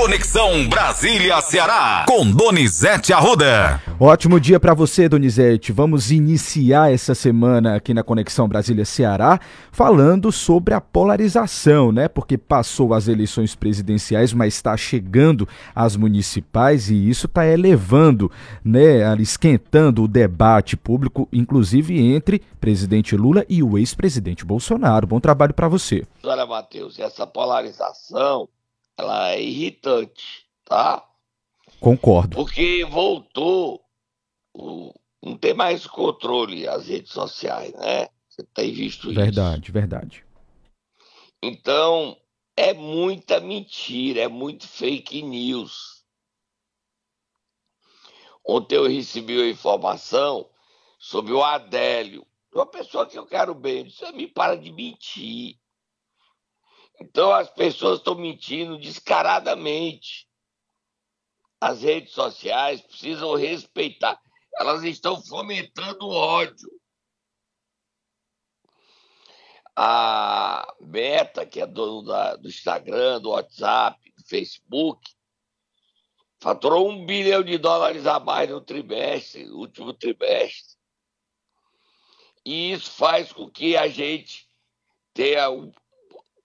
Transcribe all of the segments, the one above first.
Conexão Brasília-Ceará, com Donizete Arruda. Ótimo dia para você, Donizete. Vamos iniciar essa semana aqui na Conexão Brasília-Ceará falando sobre a polarização, né? Porque passou as eleições presidenciais, mas está chegando as municipais e isso está elevando, né? Esquentando o debate público, inclusive entre presidente Lula e o ex-presidente Bolsonaro. Bom trabalho para você. Olha, Matheus, essa polarização ela é irritante, tá? Concordo. Porque voltou, o, não tem mais controle as redes sociais, né? Você tem visto verdade, isso. Verdade, verdade. Então, é muita mentira, é muito fake news. Ontem eu recebi uma informação sobre o Adélio, uma pessoa que eu quero bem. Você me para de mentir. Então as pessoas estão mentindo descaradamente. As redes sociais precisam respeitar. Elas estão fomentando ódio. A Meta, que é dono da, do Instagram, do WhatsApp, do Facebook, faturou um bilhão de dólares a mais no trimestre, no último trimestre. E isso faz com que a gente tenha um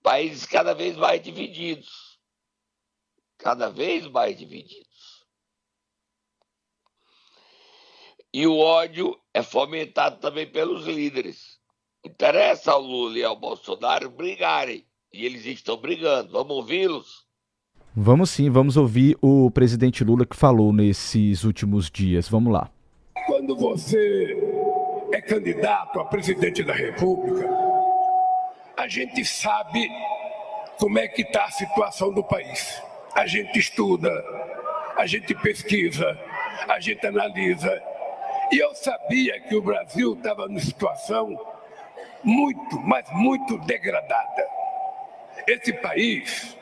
países cada vez mais divididos. Cada vez mais divididos. E o ódio é fomentado também pelos líderes. Interessa ao Lula e ao Bolsonaro brigarem. E eles estão brigando. Vamos ouvi-los? Vamos sim, vamos ouvir o presidente Lula que falou nesses últimos dias. Vamos lá. Quando você é candidato a presidente da República, a gente sabe como é que está a situação do país. A gente estuda, a gente pesquisa, a gente analisa. E eu sabia que o Brasil estava numa situação muito, mas muito degradada. Esse país,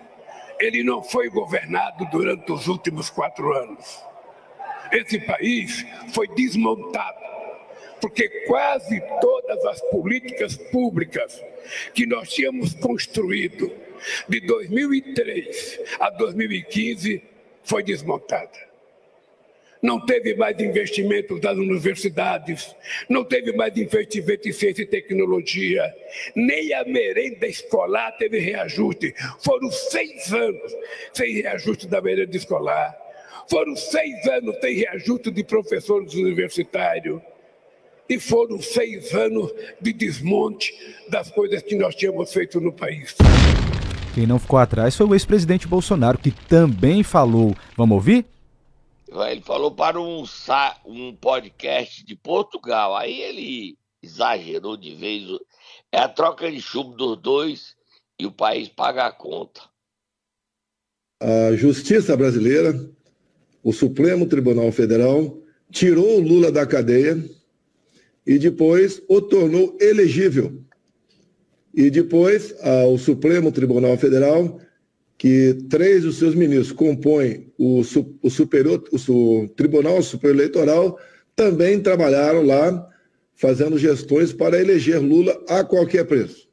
ele não foi governado durante os últimos quatro anos. Esse país foi desmontado porque quase todas as políticas públicas que nós tínhamos construído de 2003 a 2015 foi desmontada. Não teve mais investimento das universidades, não teve mais investimento em ciência e tecnologia, nem a merenda escolar teve reajuste. Foram seis anos sem reajuste da merenda escolar. Foram seis anos sem reajuste de professores universitários e foram seis anos de desmonte das coisas que nós tínhamos feito no país. Quem não ficou atrás foi o ex-presidente Bolsonaro, que também falou. Vamos ouvir? Ele falou para um, um podcast de Portugal. Aí ele exagerou de vez. É a troca de chumbo dos dois e o país paga a conta. A justiça brasileira, o Supremo Tribunal Federal, tirou o Lula da cadeia e depois o tornou elegível. E depois o Supremo Tribunal Federal, que três dos seus ministros compõem o, o, superior, o Tribunal Superior Eleitoral, também trabalharam lá fazendo gestões para eleger Lula a qualquer preço.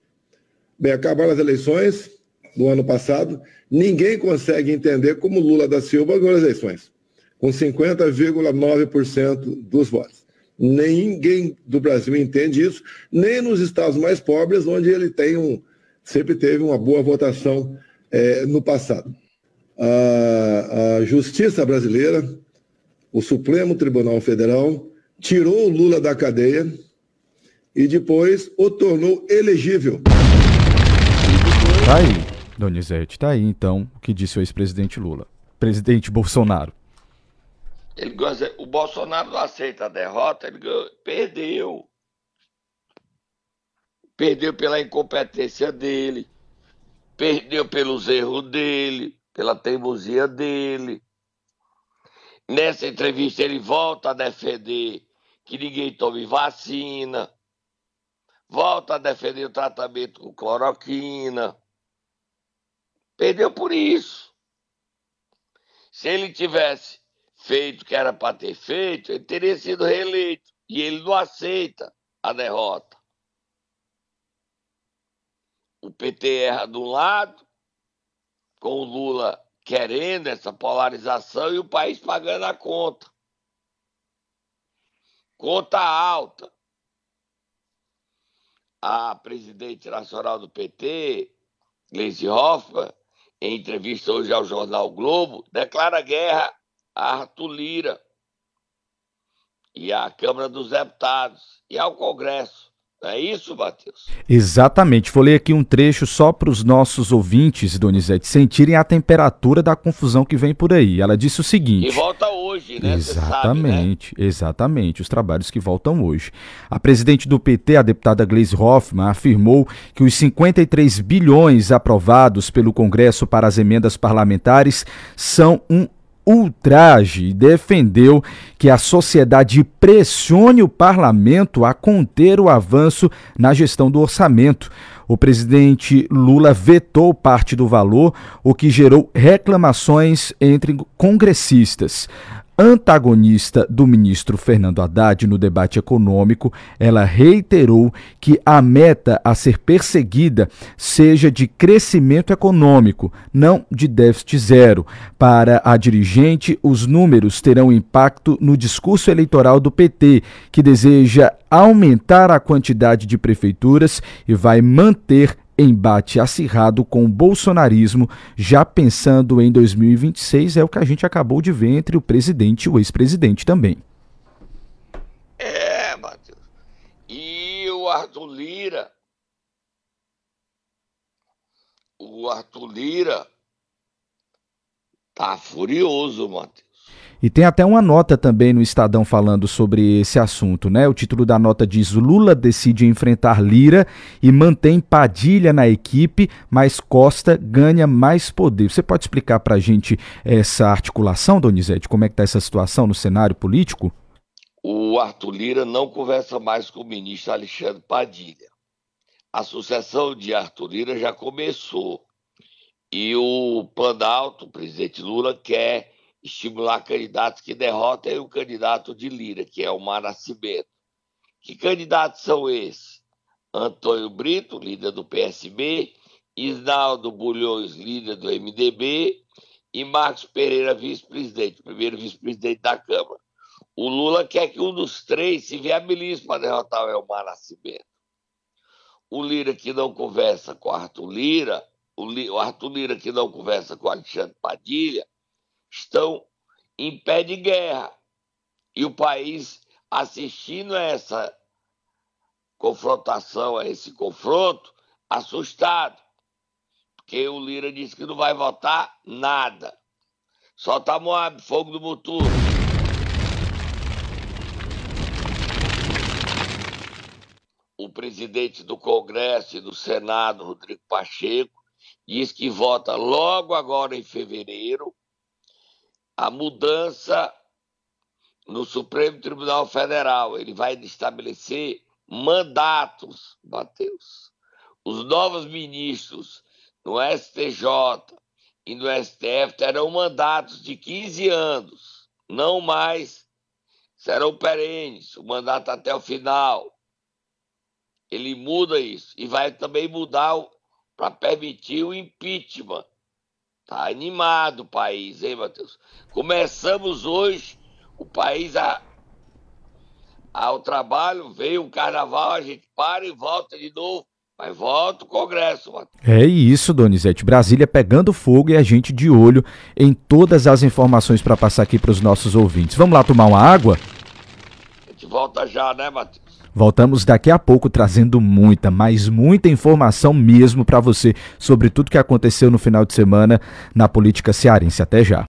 Bem, acabaram as eleições do ano passado, ninguém consegue entender como Lula da Silva ganhou as eleições, com 50,9% dos votos. Ninguém do Brasil entende isso, nem nos estados mais pobres, onde ele tem um, sempre teve uma boa votação é, no passado. A, a Justiça brasileira, o Supremo Tribunal Federal, tirou o Lula da cadeia e depois o tornou elegível. Tá aí, Donizete, tá aí então o que disse o ex-presidente Lula. Presidente Bolsonaro. Ele o Bolsonaro não aceita a derrota, ele perdeu. Perdeu pela incompetência dele, perdeu pelos erros dele, pela teimosia dele. Nessa entrevista ele volta a defender que ninguém tome vacina, volta a defender o tratamento com cloroquina. Perdeu por isso. Se ele tivesse feito o que era para ter feito, ele teria sido reeleito. E ele não aceita a derrota. O PT erra um lado, com o Lula querendo essa polarização e o país pagando a conta. Conta alta. A presidente nacional do PT, Gleisi Hoffmann, em entrevista hoje ao jornal Globo, declara guerra Arthur Lira e à Câmara dos Deputados e ao Congresso. Não é isso, Matheus? Exatamente. Vou ler aqui um trecho só para os nossos ouvintes, Donizete, sentirem a temperatura da confusão que vem por aí. Ela disse o seguinte. E volta hoje, né? Exatamente, sabe, né? exatamente. Os trabalhos que voltam hoje. A presidente do PT, a deputada Gleisi Hoffmann, afirmou que os 53 bilhões aprovados pelo Congresso para as emendas parlamentares são um ultraje e defendeu que a sociedade pressione o parlamento a conter o avanço na gestão do orçamento. O presidente Lula vetou parte do valor, o que gerou reclamações entre congressistas antagonista do ministro Fernando Haddad no debate econômico, ela reiterou que a meta a ser perseguida seja de crescimento econômico, não de déficit zero. Para a dirigente, os números terão impacto no discurso eleitoral do PT, que deseja aumentar a quantidade de prefeituras e vai manter embate acirrado com o bolsonarismo, já pensando em 2026, é o que a gente acabou de ver entre o presidente e o ex-presidente também. É, Matheus. E o Arthur Lira. O Arthur Lira tá furioso, Matheus. E tem até uma nota também no Estadão falando sobre esse assunto, né? O título da nota diz: Lula decide enfrentar Lira e mantém Padilha na equipe, mas Costa ganha mais poder. Você pode explicar para a gente essa articulação, Donizete? Como é que está essa situação no cenário político? O Arthur Lira não conversa mais com o ministro Alexandre Padilha. A sucessão de Arthur Lira já começou. E o Planalto, o presidente Lula, quer estimular candidatos que derrotem o candidato de Lira, que é o Mar Nascimento. Que candidatos são esses? Antônio Brito, líder do PSB, Isnaldo Bulhões, líder do MDB, e Marcos Pereira, vice-presidente, primeiro vice-presidente da Câmara. O Lula quer que um dos três se viabilize para derrotar o Elmar Nascimento. O Lira que não conversa com Arthur Lira, o Arthur Lira que não conversa com Alexandre Padilha, estão em pé de guerra. E o país assistindo a essa confrontação, a esse confronto, assustado. Porque o Lira disse que não vai votar nada. Solta Moab, fogo do Mutu. O presidente do Congresso e do Senado, Rodrigo Pacheco, diz que vota logo agora em fevereiro a mudança no Supremo Tribunal Federal. Ele vai estabelecer mandatos, Mateus. Os novos ministros no STJ e no STF terão mandatos de 15 anos, não mais serão perenes, o mandato até o final. Ele muda isso e vai também mudar para permitir o impeachment Tá animado o país, hein, Matheus? Começamos hoje o país a, ao trabalho, veio o carnaval, a gente para e volta de novo. Mas volta o Congresso, Matheus. É isso, Donizete. Brasília pegando fogo e a gente de olho em todas as informações para passar aqui para os nossos ouvintes. Vamos lá tomar uma água? Volta já, né, Matheus? Voltamos daqui a pouco trazendo muita, mas muita informação mesmo para você sobre tudo que aconteceu no final de semana na política cearense. Até já.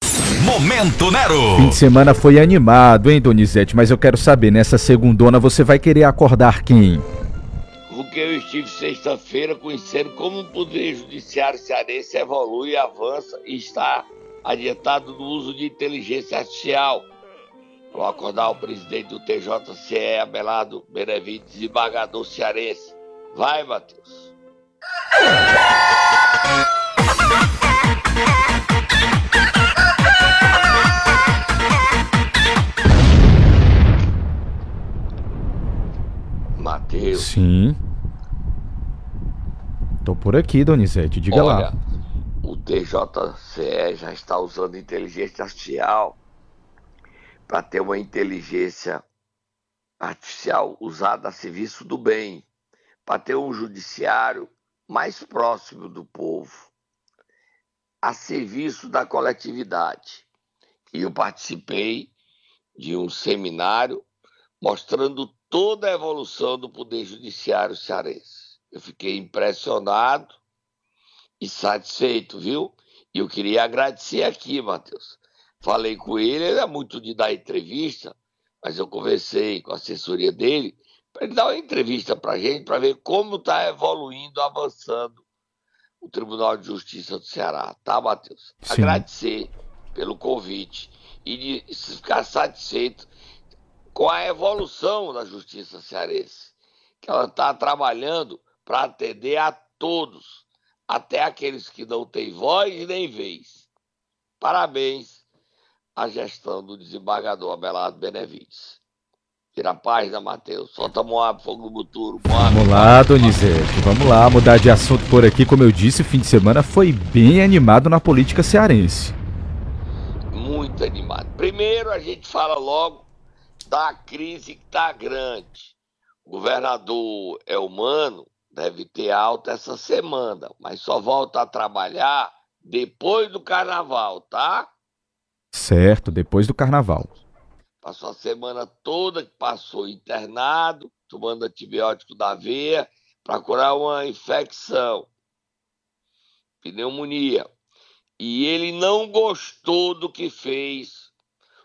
Momento Nero. Fim de semana foi animado, hein, Donizete? Mas eu quero saber, nessa segundona você vai querer acordar quem? Porque eu estive sexta-feira conhecendo como o Poder Judiciário cearense evolui, avança e está adiantado no uso de inteligência artificial Vou acordar o presidente do TJCE, Abelardo Benevides, desembargador cearense. Vai, Matheus. Matheus. Sim. Tô por aqui, Donizete. Diga Olha, lá. O TJCE já está usando inteligência artificial para ter uma inteligência artificial usada a serviço do bem, para ter um judiciário mais próximo do povo, a serviço da coletividade. E eu participei de um seminário mostrando toda a evolução do Poder Judiciário cearense. Eu fiquei impressionado e satisfeito, viu? E eu queria agradecer aqui, Matheus, Falei com ele, ele é muito de dar entrevista, mas eu conversei com a assessoria dele para ele dar uma entrevista para a gente, para ver como está evoluindo, avançando o Tribunal de Justiça do Ceará, tá, Matheus? Sim. Agradecer pelo convite e de ficar satisfeito com a evolução da Justiça Cearense, que ela está trabalhando para atender a todos, até aqueles que não têm voz nem vez. Parabéns a gestão do desembargador Abelardo Benevides. Tira a página, Matheus. Solta Moab, fogo no Buturo. Moab, vamos lá, Donizete. Vamos lá, mudar de assunto por aqui. Como eu disse, o fim de semana foi bem animado na política cearense. Muito animado. Primeiro, a gente fala logo da crise que está grande. O governador é humano, deve ter alta essa semana, mas só volta a trabalhar depois do carnaval, tá? Certo, depois do carnaval. Passou a semana toda que passou internado, tomando antibiótico da veia para curar uma infecção, pneumonia. E ele não gostou do que fez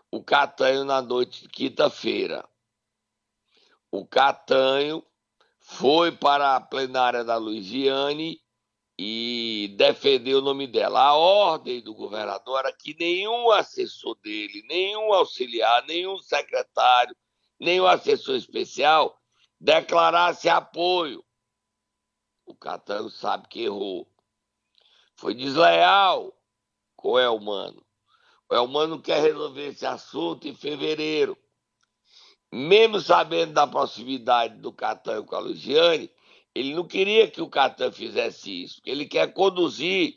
o Catanho na noite de quinta-feira. O Catanho foi para a plenária da Luiziane e defender o nome dela. A ordem do governador era que nenhum assessor dele, nenhum auxiliar, nenhum secretário, nenhum assessor especial declarasse apoio. O Catano sabe que errou. Foi desleal com o Elmano. O Elmano quer resolver esse assunto em fevereiro. Mesmo sabendo da proximidade do Catano com a Luciane, ele não queria que o Catan fizesse isso. Ele quer conduzir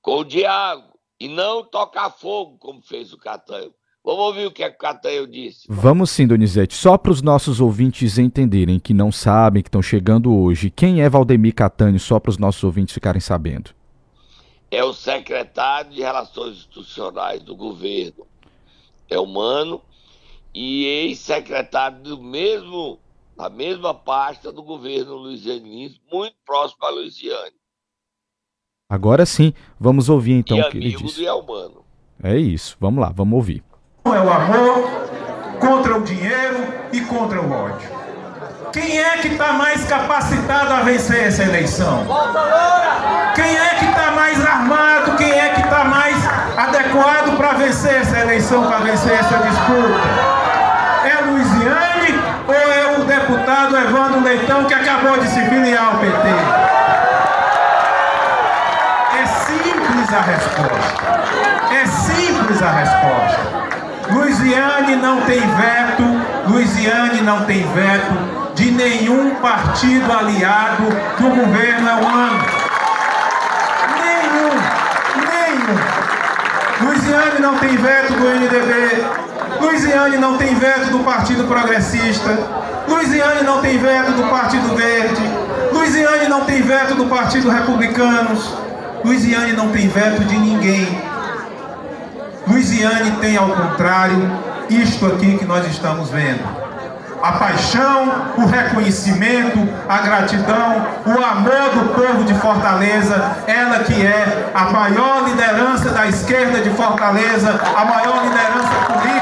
com o diálogo e não tocar fogo, como fez o Catanho. Vamos ouvir o que, é que o Catanho disse. Vamos sim, Donizete. Só para os nossos ouvintes entenderem, que não sabem, que estão chegando hoje, quem é Valdemir Catanho, só para os nossos ouvintes ficarem sabendo? É o secretário de Relações Institucionais do governo. É humano e ex-secretário do mesmo a mesma pasta do governo luisianense, muito próximo a Luisiane. Agora sim, vamos ouvir então e o que ele disse. humano. É isso, vamos lá, vamos ouvir. É o amor contra o dinheiro e contra o ódio. Quem é que está mais capacitado a vencer essa eleição? Quem é que está mais armado? Quem é que está mais adequado para vencer essa eleição, para vencer essa disputa? É Luiziane é deputado Evandro Leitão, que acabou de se filiar ao PT? É simples a resposta. É simples a resposta. Luiziane não tem veto, Luiziane não tem veto de nenhum partido aliado do governo é ano. Nenhum, nenhum. Luiziane não tem veto do NDB, Luiziane não tem veto do Partido Progressista, Luiziane não tem veto do Partido Verde. Luiziane não tem veto do Partido Republicanos. Luiziane não tem veto de ninguém. Luiziane tem, ao contrário, isto aqui que nós estamos vendo. A paixão, o reconhecimento, a gratidão, o amor do povo de Fortaleza, ela que é a maior liderança da esquerda de Fortaleza, a maior liderança política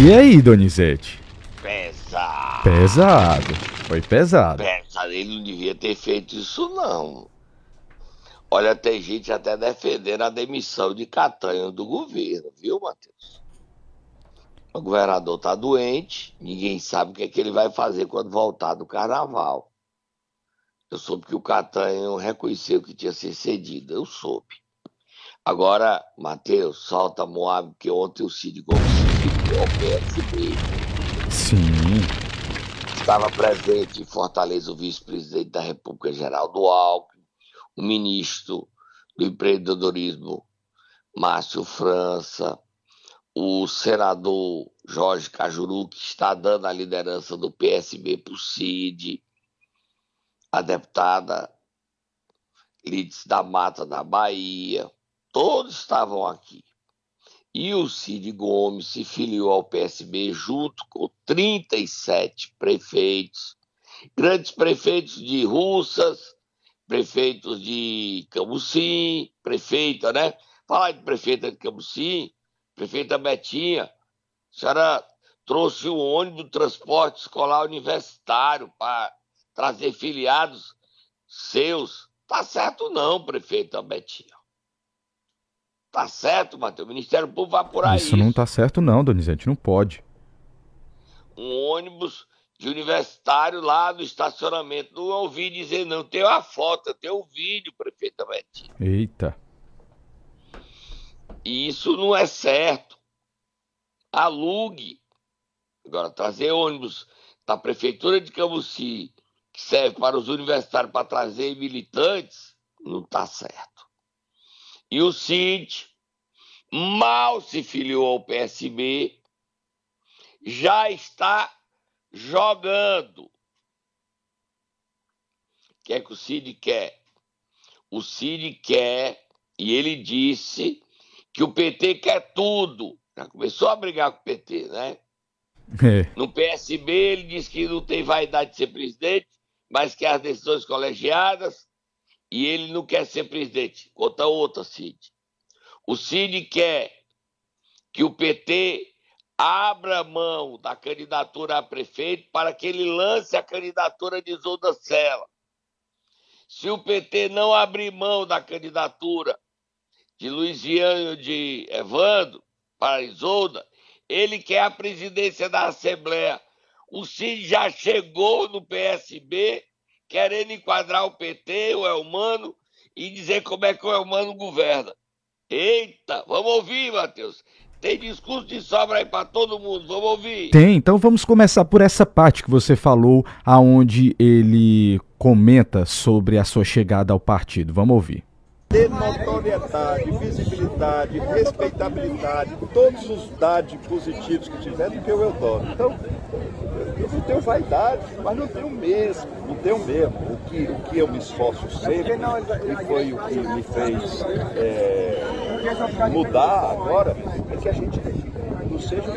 E aí, Donizete? Pesado. Pesado. Foi pesado. Pesado. Ele não devia ter feito isso, não. Olha, tem gente até defendendo a demissão de Catanho do governo, viu, Matheus? O governador tá doente, ninguém sabe o que, é que ele vai fazer quando voltar do carnaval. Eu soube que o Catanho reconheceu que tinha sido cedido, eu soube. Agora, Matheus, solta Moab, que ontem o Cid Gomes ao PSB. Sim. Estava presente em Fortaleza o vice-presidente da República, Geraldo Alckmin, o ministro do empreendedorismo, Márcio França, o senador Jorge Cajuru, que está dando a liderança do PSB para o CID, a deputada Lides da Mata da Bahia, todos estavam aqui. E o Cid Gomes se filiou ao PSB junto com 37 prefeitos, grandes prefeitos de Russas, prefeitos de Camusim, prefeita, né? Falar de prefeita de Camusim, prefeita Betinha, a senhora trouxe um ônibus do transporte escolar universitário para trazer filiados seus. Tá certo não, prefeita Betinha. Tá certo, Matheus. O Ministério Público vai apurar isso. Isso não tá certo não, Donizete, não pode. Um ônibus de universitário lá no estacionamento. Não ouvi dizer não. Tem uma foto, tem um vídeo, prefeita Betinha. Eita. E isso não é certo. Alugue. Agora, trazer ônibus da Prefeitura de Camusi, que serve para os universitários para trazer militantes, não está certo. E o Cid mal se filiou ao PSB, já está jogando. O que é que o Cid quer? O Cid quer, e ele disse que o PT quer tudo. Já começou a brigar com o PT, né? É. No PSB ele disse que não tem vaidade de ser presidente, mas que as decisões colegiadas e ele não quer ser presidente. Conta outra, Cid. O Cid quer que o PT abra mão da candidatura a prefeito para que ele lance a candidatura de Isolda Sela. Se o PT não abrir mão da candidatura de Luiziano de Evandro para Isolda, ele quer a presidência da Assembleia. O Cid já chegou no PSB querendo enquadrar o PT, o Elmano, e dizer como é que o Elmano governa. Eita, vamos ouvir, Matheus. Tem discurso de sobra aí para todo mundo, vamos ouvir. Tem, então vamos começar por essa parte que você falou, aonde ele comenta sobre a sua chegada ao partido. Vamos ouvir ter notoriedade, visibilidade, respeitabilidade, todos os dados positivos que tiver do que o Eudoro. Então, eu não tenho vaidade, mas não tenho mesmo, não tenho mesmo. O que, o que eu me esforço sempre, e foi o que me fez é, mudar agora, é que a gente não seja,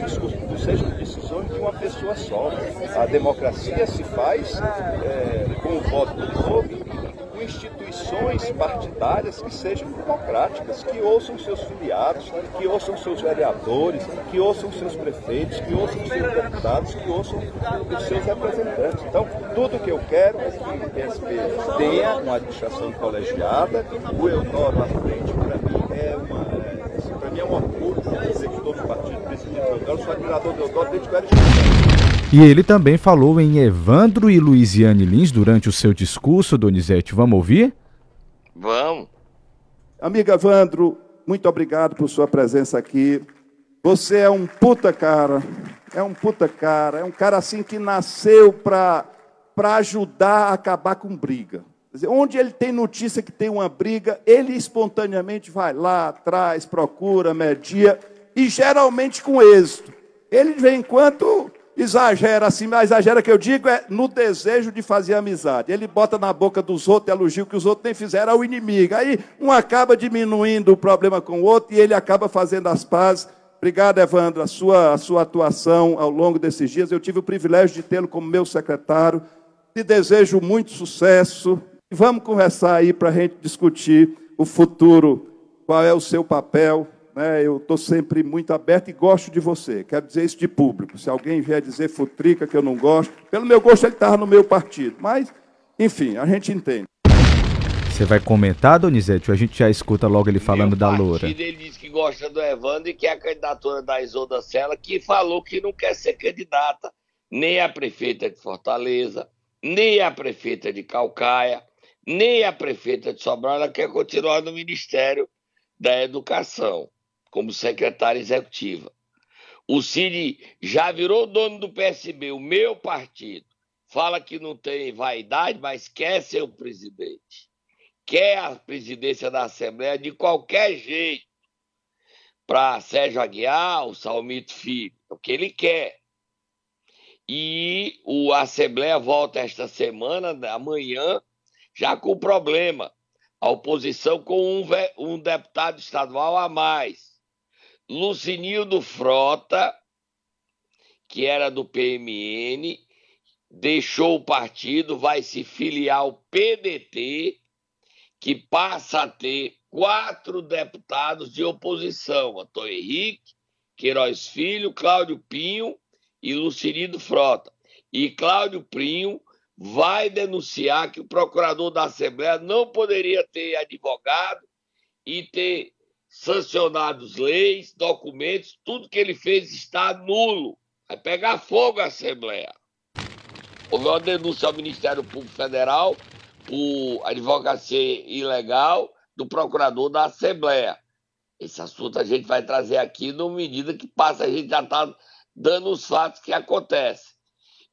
não seja decisões de uma pessoa só. A democracia se faz é, com o voto do povo instituições partidárias que sejam democráticas, que ouçam seus filiados, que ouçam seus vereadores, que ouçam seus prefeitos, que ouçam seus deputados, que ouçam os seus representantes. Então, tudo que eu quero é que o PSP tenha uma administração colegiada, o Eudoro à frente, para mim, é uma. Para mim é um orgulho dizer que estou partido presidido do Eudoro, sou admirador do Eudoro desde que eu era e ele também falou em Evandro e Luiziane Lins durante o seu discurso, Donizete. Vamos ouvir? Vamos. Amiga Evandro, muito obrigado por sua presença aqui. Você é um puta cara, é um puta cara, é um cara assim que nasceu para ajudar a acabar com briga. Dizer, onde ele tem notícia que tem uma briga, ele espontaneamente vai lá, traz, procura, media, e geralmente com êxito. Ele, de vez em quando, exagera assim, mas exagera que eu digo é no desejo de fazer amizade. Ele bota na boca dos outros elogio que os outros nem fizeram ao inimigo. Aí um acaba diminuindo o problema com o outro e ele acaba fazendo as pazes. Obrigado, Evandro, a sua, a sua atuação ao longo desses dias. Eu tive o privilégio de tê-lo como meu secretário. Te desejo muito sucesso. Vamos conversar aí para a gente discutir o futuro, qual é o seu papel, né, eu estou sempre muito aberto e gosto de você. Quero dizer isso de público. Se alguém vier dizer futrica que eu não gosto, pelo meu gosto ele estava no meu partido. Mas, enfim, a gente entende. Você vai comentar, Donizete, ou a gente já escuta logo ele falando da Loura? Ele disse que gosta do Evandro e que é a candidatura da Isolda Sela, que falou que não quer ser candidata nem a prefeita de Fortaleza, nem a prefeita de Calcaia, nem a prefeita de Sobral, ela quer continuar no Ministério da Educação como secretária executiva. O Cid já virou dono do PSB, o meu partido. Fala que não tem vaidade, mas quer ser o presidente. quer a presidência da Assembleia de qualquer jeito para Sérgio Aguiar, o Salmito Filho, é o que ele quer. E o a Assembleia volta esta semana, amanhã, já com problema. A oposição com um, um deputado estadual a mais. Lucinildo Frota, que era do PMN, deixou o partido, vai se filiar ao PDT, que passa a ter quatro deputados de oposição: Antônio Henrique, Queiroz Filho, Cláudio Pinho e Lucirido Frota. E Cláudio Pinho vai denunciar que o procurador da Assembleia não poderia ter advogado e ter sancionado leis, documentos, tudo que ele fez está nulo. Vai pegar fogo a Assembleia. Houve uma denúncia ao Ministério Público Federal por advocacia ilegal do procurador da Assembleia. Esse assunto a gente vai trazer aqui, na medida que passa, a gente já está dando os fatos que acontecem.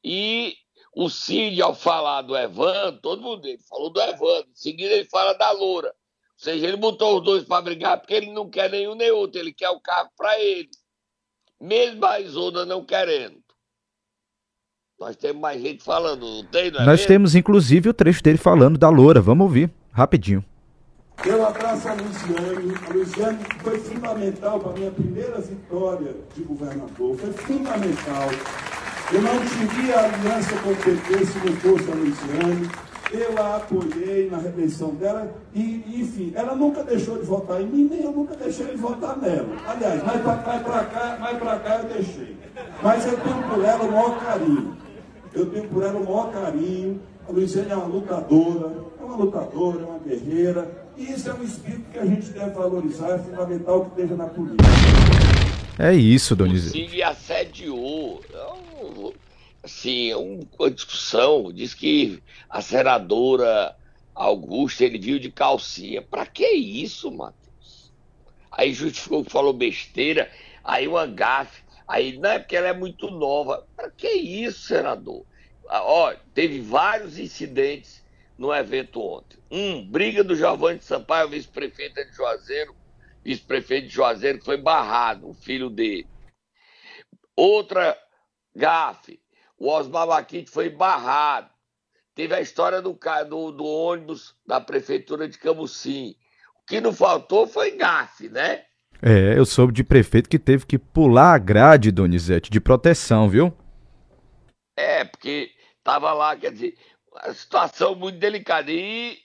E o Cid, ao falar do Evandro, todo mundo ele falou do Evandro, em seguida ele fala da Loura. Ou seja, ele botou os dois para brigar porque ele não quer nenhum nem outro, ele quer o carro para ele. Mesmo a Isolda não querendo. Nós temos mais gente falando, não tem, não é Nós mesmo? temos, inclusive, o trecho dele falando da Loura. Vamos ouvir, rapidinho. Eu abraço a Luciane. A Luciane foi fundamental para a minha primeira vitória de governador. Foi fundamental. Eu não teria aliança com o PT se não fosse a Luciane. Eu a apoiei na reeleição dela e, enfim, ela nunca deixou de votar em mim, nem eu nunca deixei de votar nela. Aliás, mais para cá, mais para cá eu deixei. Mas eu tenho por ela o maior carinho. Eu tenho por ela o maior carinho. A Luiziane é uma lutadora, é uma lutadora, é uma guerreira. E isso é um espírito que a gente deve valorizar, é fundamental que esteja na política. É isso, Donizete. Inclusive assediou. Assim, uma discussão. Diz que a senadora Augusta ele viu de calcinha. Pra que isso, Matheus? Aí justificou que falou besteira. Aí uma gafe. Aí, não é porque ela é muito nova. Para que isso, senador? Ah, ó, teve vários incidentes no evento ontem. Um, briga do Giovanni Sampaio, vice-prefeito de Juazeiro, vice-prefeito de Juazeiro, que foi barrado, o filho dele. Outra gafe, o Osmar Maquite foi barrado. Teve a história do, do, do ônibus da prefeitura de Camusim. O que não faltou foi gafe, né? É, eu soube de prefeito que teve que pular a grade, Donizete, de proteção, viu? É, porque tava lá, quer dizer, a situação muito delicada. E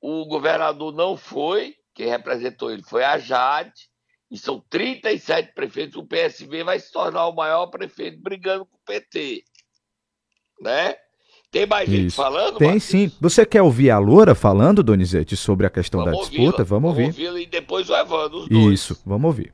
o governador não foi, quem representou ele foi a Jade, e são 37 prefeitos. O PSB vai se tornar o maior prefeito brigando com o PT. Né? Tem mais Isso. gente falando? Tem sim. Você quer ouvir a Loura falando, Donizete, sobre a questão vamos da disputa? Vamos ouvir. Vamos ouvir e depois o Evandro, os dois. Isso, vamos ouvir.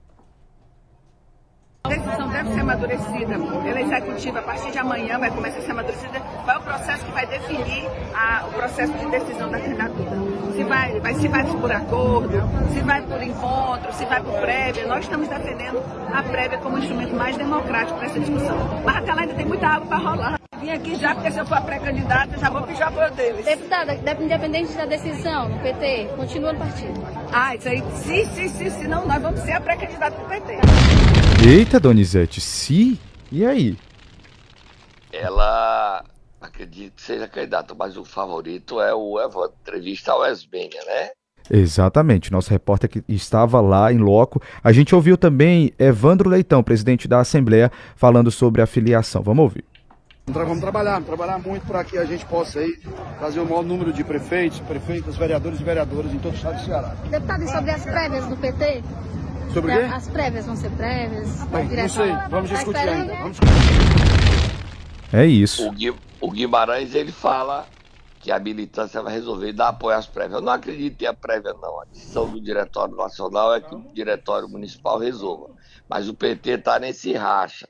A decisão deve ser amadurecida pela executiva. A partir de amanhã vai começar a ser amadurecida. Vai o processo que vai definir a, o processo de decisão da candidatura. Se vai, vai, se vai por acordo, se vai por encontro, se vai por prévia. Nós estamos defendendo a prévia como instrumento mais democrático para essa discussão. Mas até lá ainda tem muita água para rolar. Vim aqui já, porque se eu for pré-candidata, já vou pedir apoio deles. Deputada, independente da decisão no PT, continua no partido. Ah, isso aí, sim, sim, sim, se não, nós vamos ser a pré-candidata do PT. Eita, Donizete, se? E aí? Ela acredito que seja candidata, mas o favorito é o Evandro, entrevista ao Esbenha, né? Exatamente, nosso repórter que estava lá em loco. A gente ouviu também Evandro Leitão, presidente da Assembleia, falando sobre a filiação. Vamos ouvir. Vamos trabalhar, vamos trabalhar muito para que a gente possa aí trazer o maior número de prefeitos, prefeitas, vereadores e vereadoras em todo o estado do Ceará. Deputado, e sobre as prévias do PT? Sobre o quê? As prévias vão ser prévias? Bem, não sei, vamos tá discutir ainda. Vamos... É isso. O, Gui, o Guimarães, ele fala que a militância vai resolver dar apoio às prévias. Eu não acredito em a prévia, não. A decisão do Diretório Nacional é que o Diretório Municipal resolva. Mas o PT está nesse racha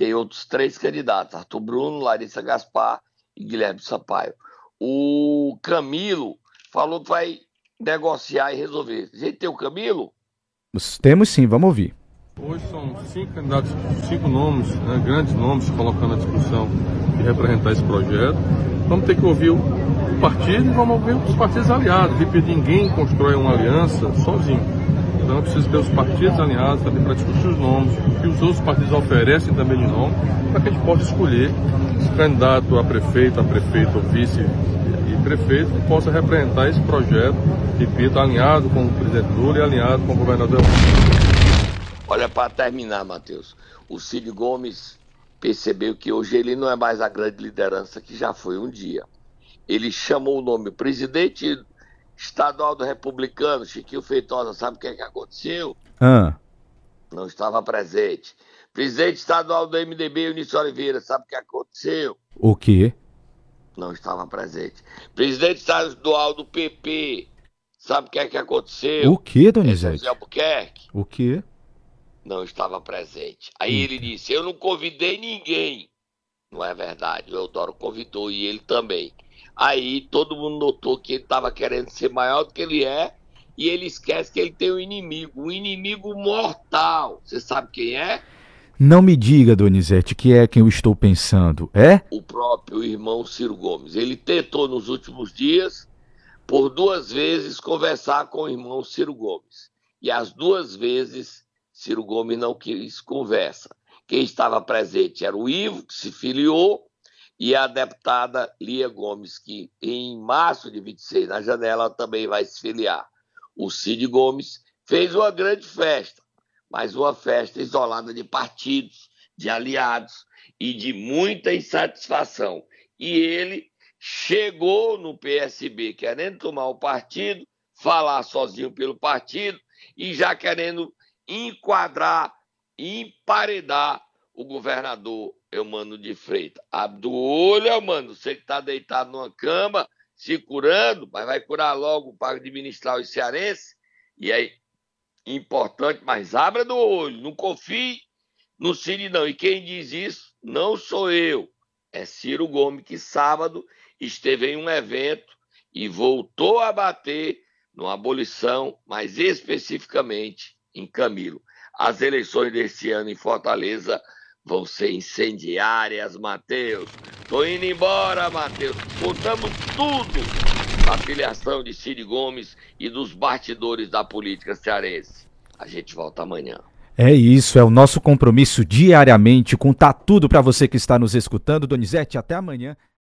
tem outros três candidatos: Arthur Bruno, Larissa Gaspar e Guilherme Sampaio. O Camilo falou que vai negociar e resolver. A gente tem o Camilo? Temos sim, vamos ouvir. Hoje são cinco candidatos, cinco nomes, né, grandes nomes, colocando à discussão de representar esse projeto. vamos ter que ouvir o partido e vamos ouvir os partidos aliados. Repito, ninguém constrói uma aliança sozinho. Então é preciso ter os partidos alinhados também para discutir os nomes, o que os outros partidos oferecem também de nome, para que a gente possa escolher o candidato a prefeito, a prefeito, vice e prefeito que possa representar esse projeto, repito, alinhado com o presidente Lula e alinhado com o governador. Olha, para terminar, Matheus, o Cid Gomes percebeu que hoje ele não é mais a grande liderança que já foi um dia. Ele chamou o nome presidente estadual do republicano, Chiquinho Feitosa, sabe o que, é que aconteceu? Ah. Não estava presente. Presidente estadual do MDB, Eunício Oliveira, sabe o que aconteceu? O quê? Não estava presente. Presidente estadual do PP, sabe o que é que aconteceu? O quê, Donizete? José Albuquerque. O quê? Não estava presente. Aí ele disse: Eu não convidei ninguém. Não é verdade. O Eudoro convidou e ele também. Aí todo mundo notou que ele estava querendo ser maior do que ele é. E ele esquece que ele tem um inimigo, um inimigo mortal. Você sabe quem é? Não me diga, Donizete, que é quem eu estou pensando. É? O próprio irmão Ciro Gomes. Ele tentou nos últimos dias, por duas vezes, conversar com o irmão Ciro Gomes. E as duas vezes, Ciro Gomes não quis conversa. Quem estava presente era o Ivo, que se filiou, e a deputada Lia Gomes, que em março de 26, na janela, também vai se filiar. O Cid Gomes fez uma grande festa mas uma festa isolada de partidos, de aliados e de muita insatisfação. E ele chegou no PSB querendo tomar o partido, falar sozinho pelo partido e já querendo enquadrar, emparedar o governador Eumano de Freitas. Abre do olho, Eumano, você que está deitado numa cama, se curando, mas vai curar logo para administrar os cearenses. E aí, importante, mas abra do olho, não confie no Ciro não. E quem diz isso não sou eu, é Ciro Gomes, que sábado esteve em um evento e voltou a bater no abolição, mas especificamente em Camilo. As eleições desse ano em Fortaleza vão ser incendiárias, Matheus. Tô indo embora, Matheus. Contamos tudo da filiação de Ciro Gomes e dos bastidores da política cearense. A gente volta amanhã. É isso, é o nosso compromisso diariamente, contar tudo para você que está nos escutando. Donizete, até amanhã.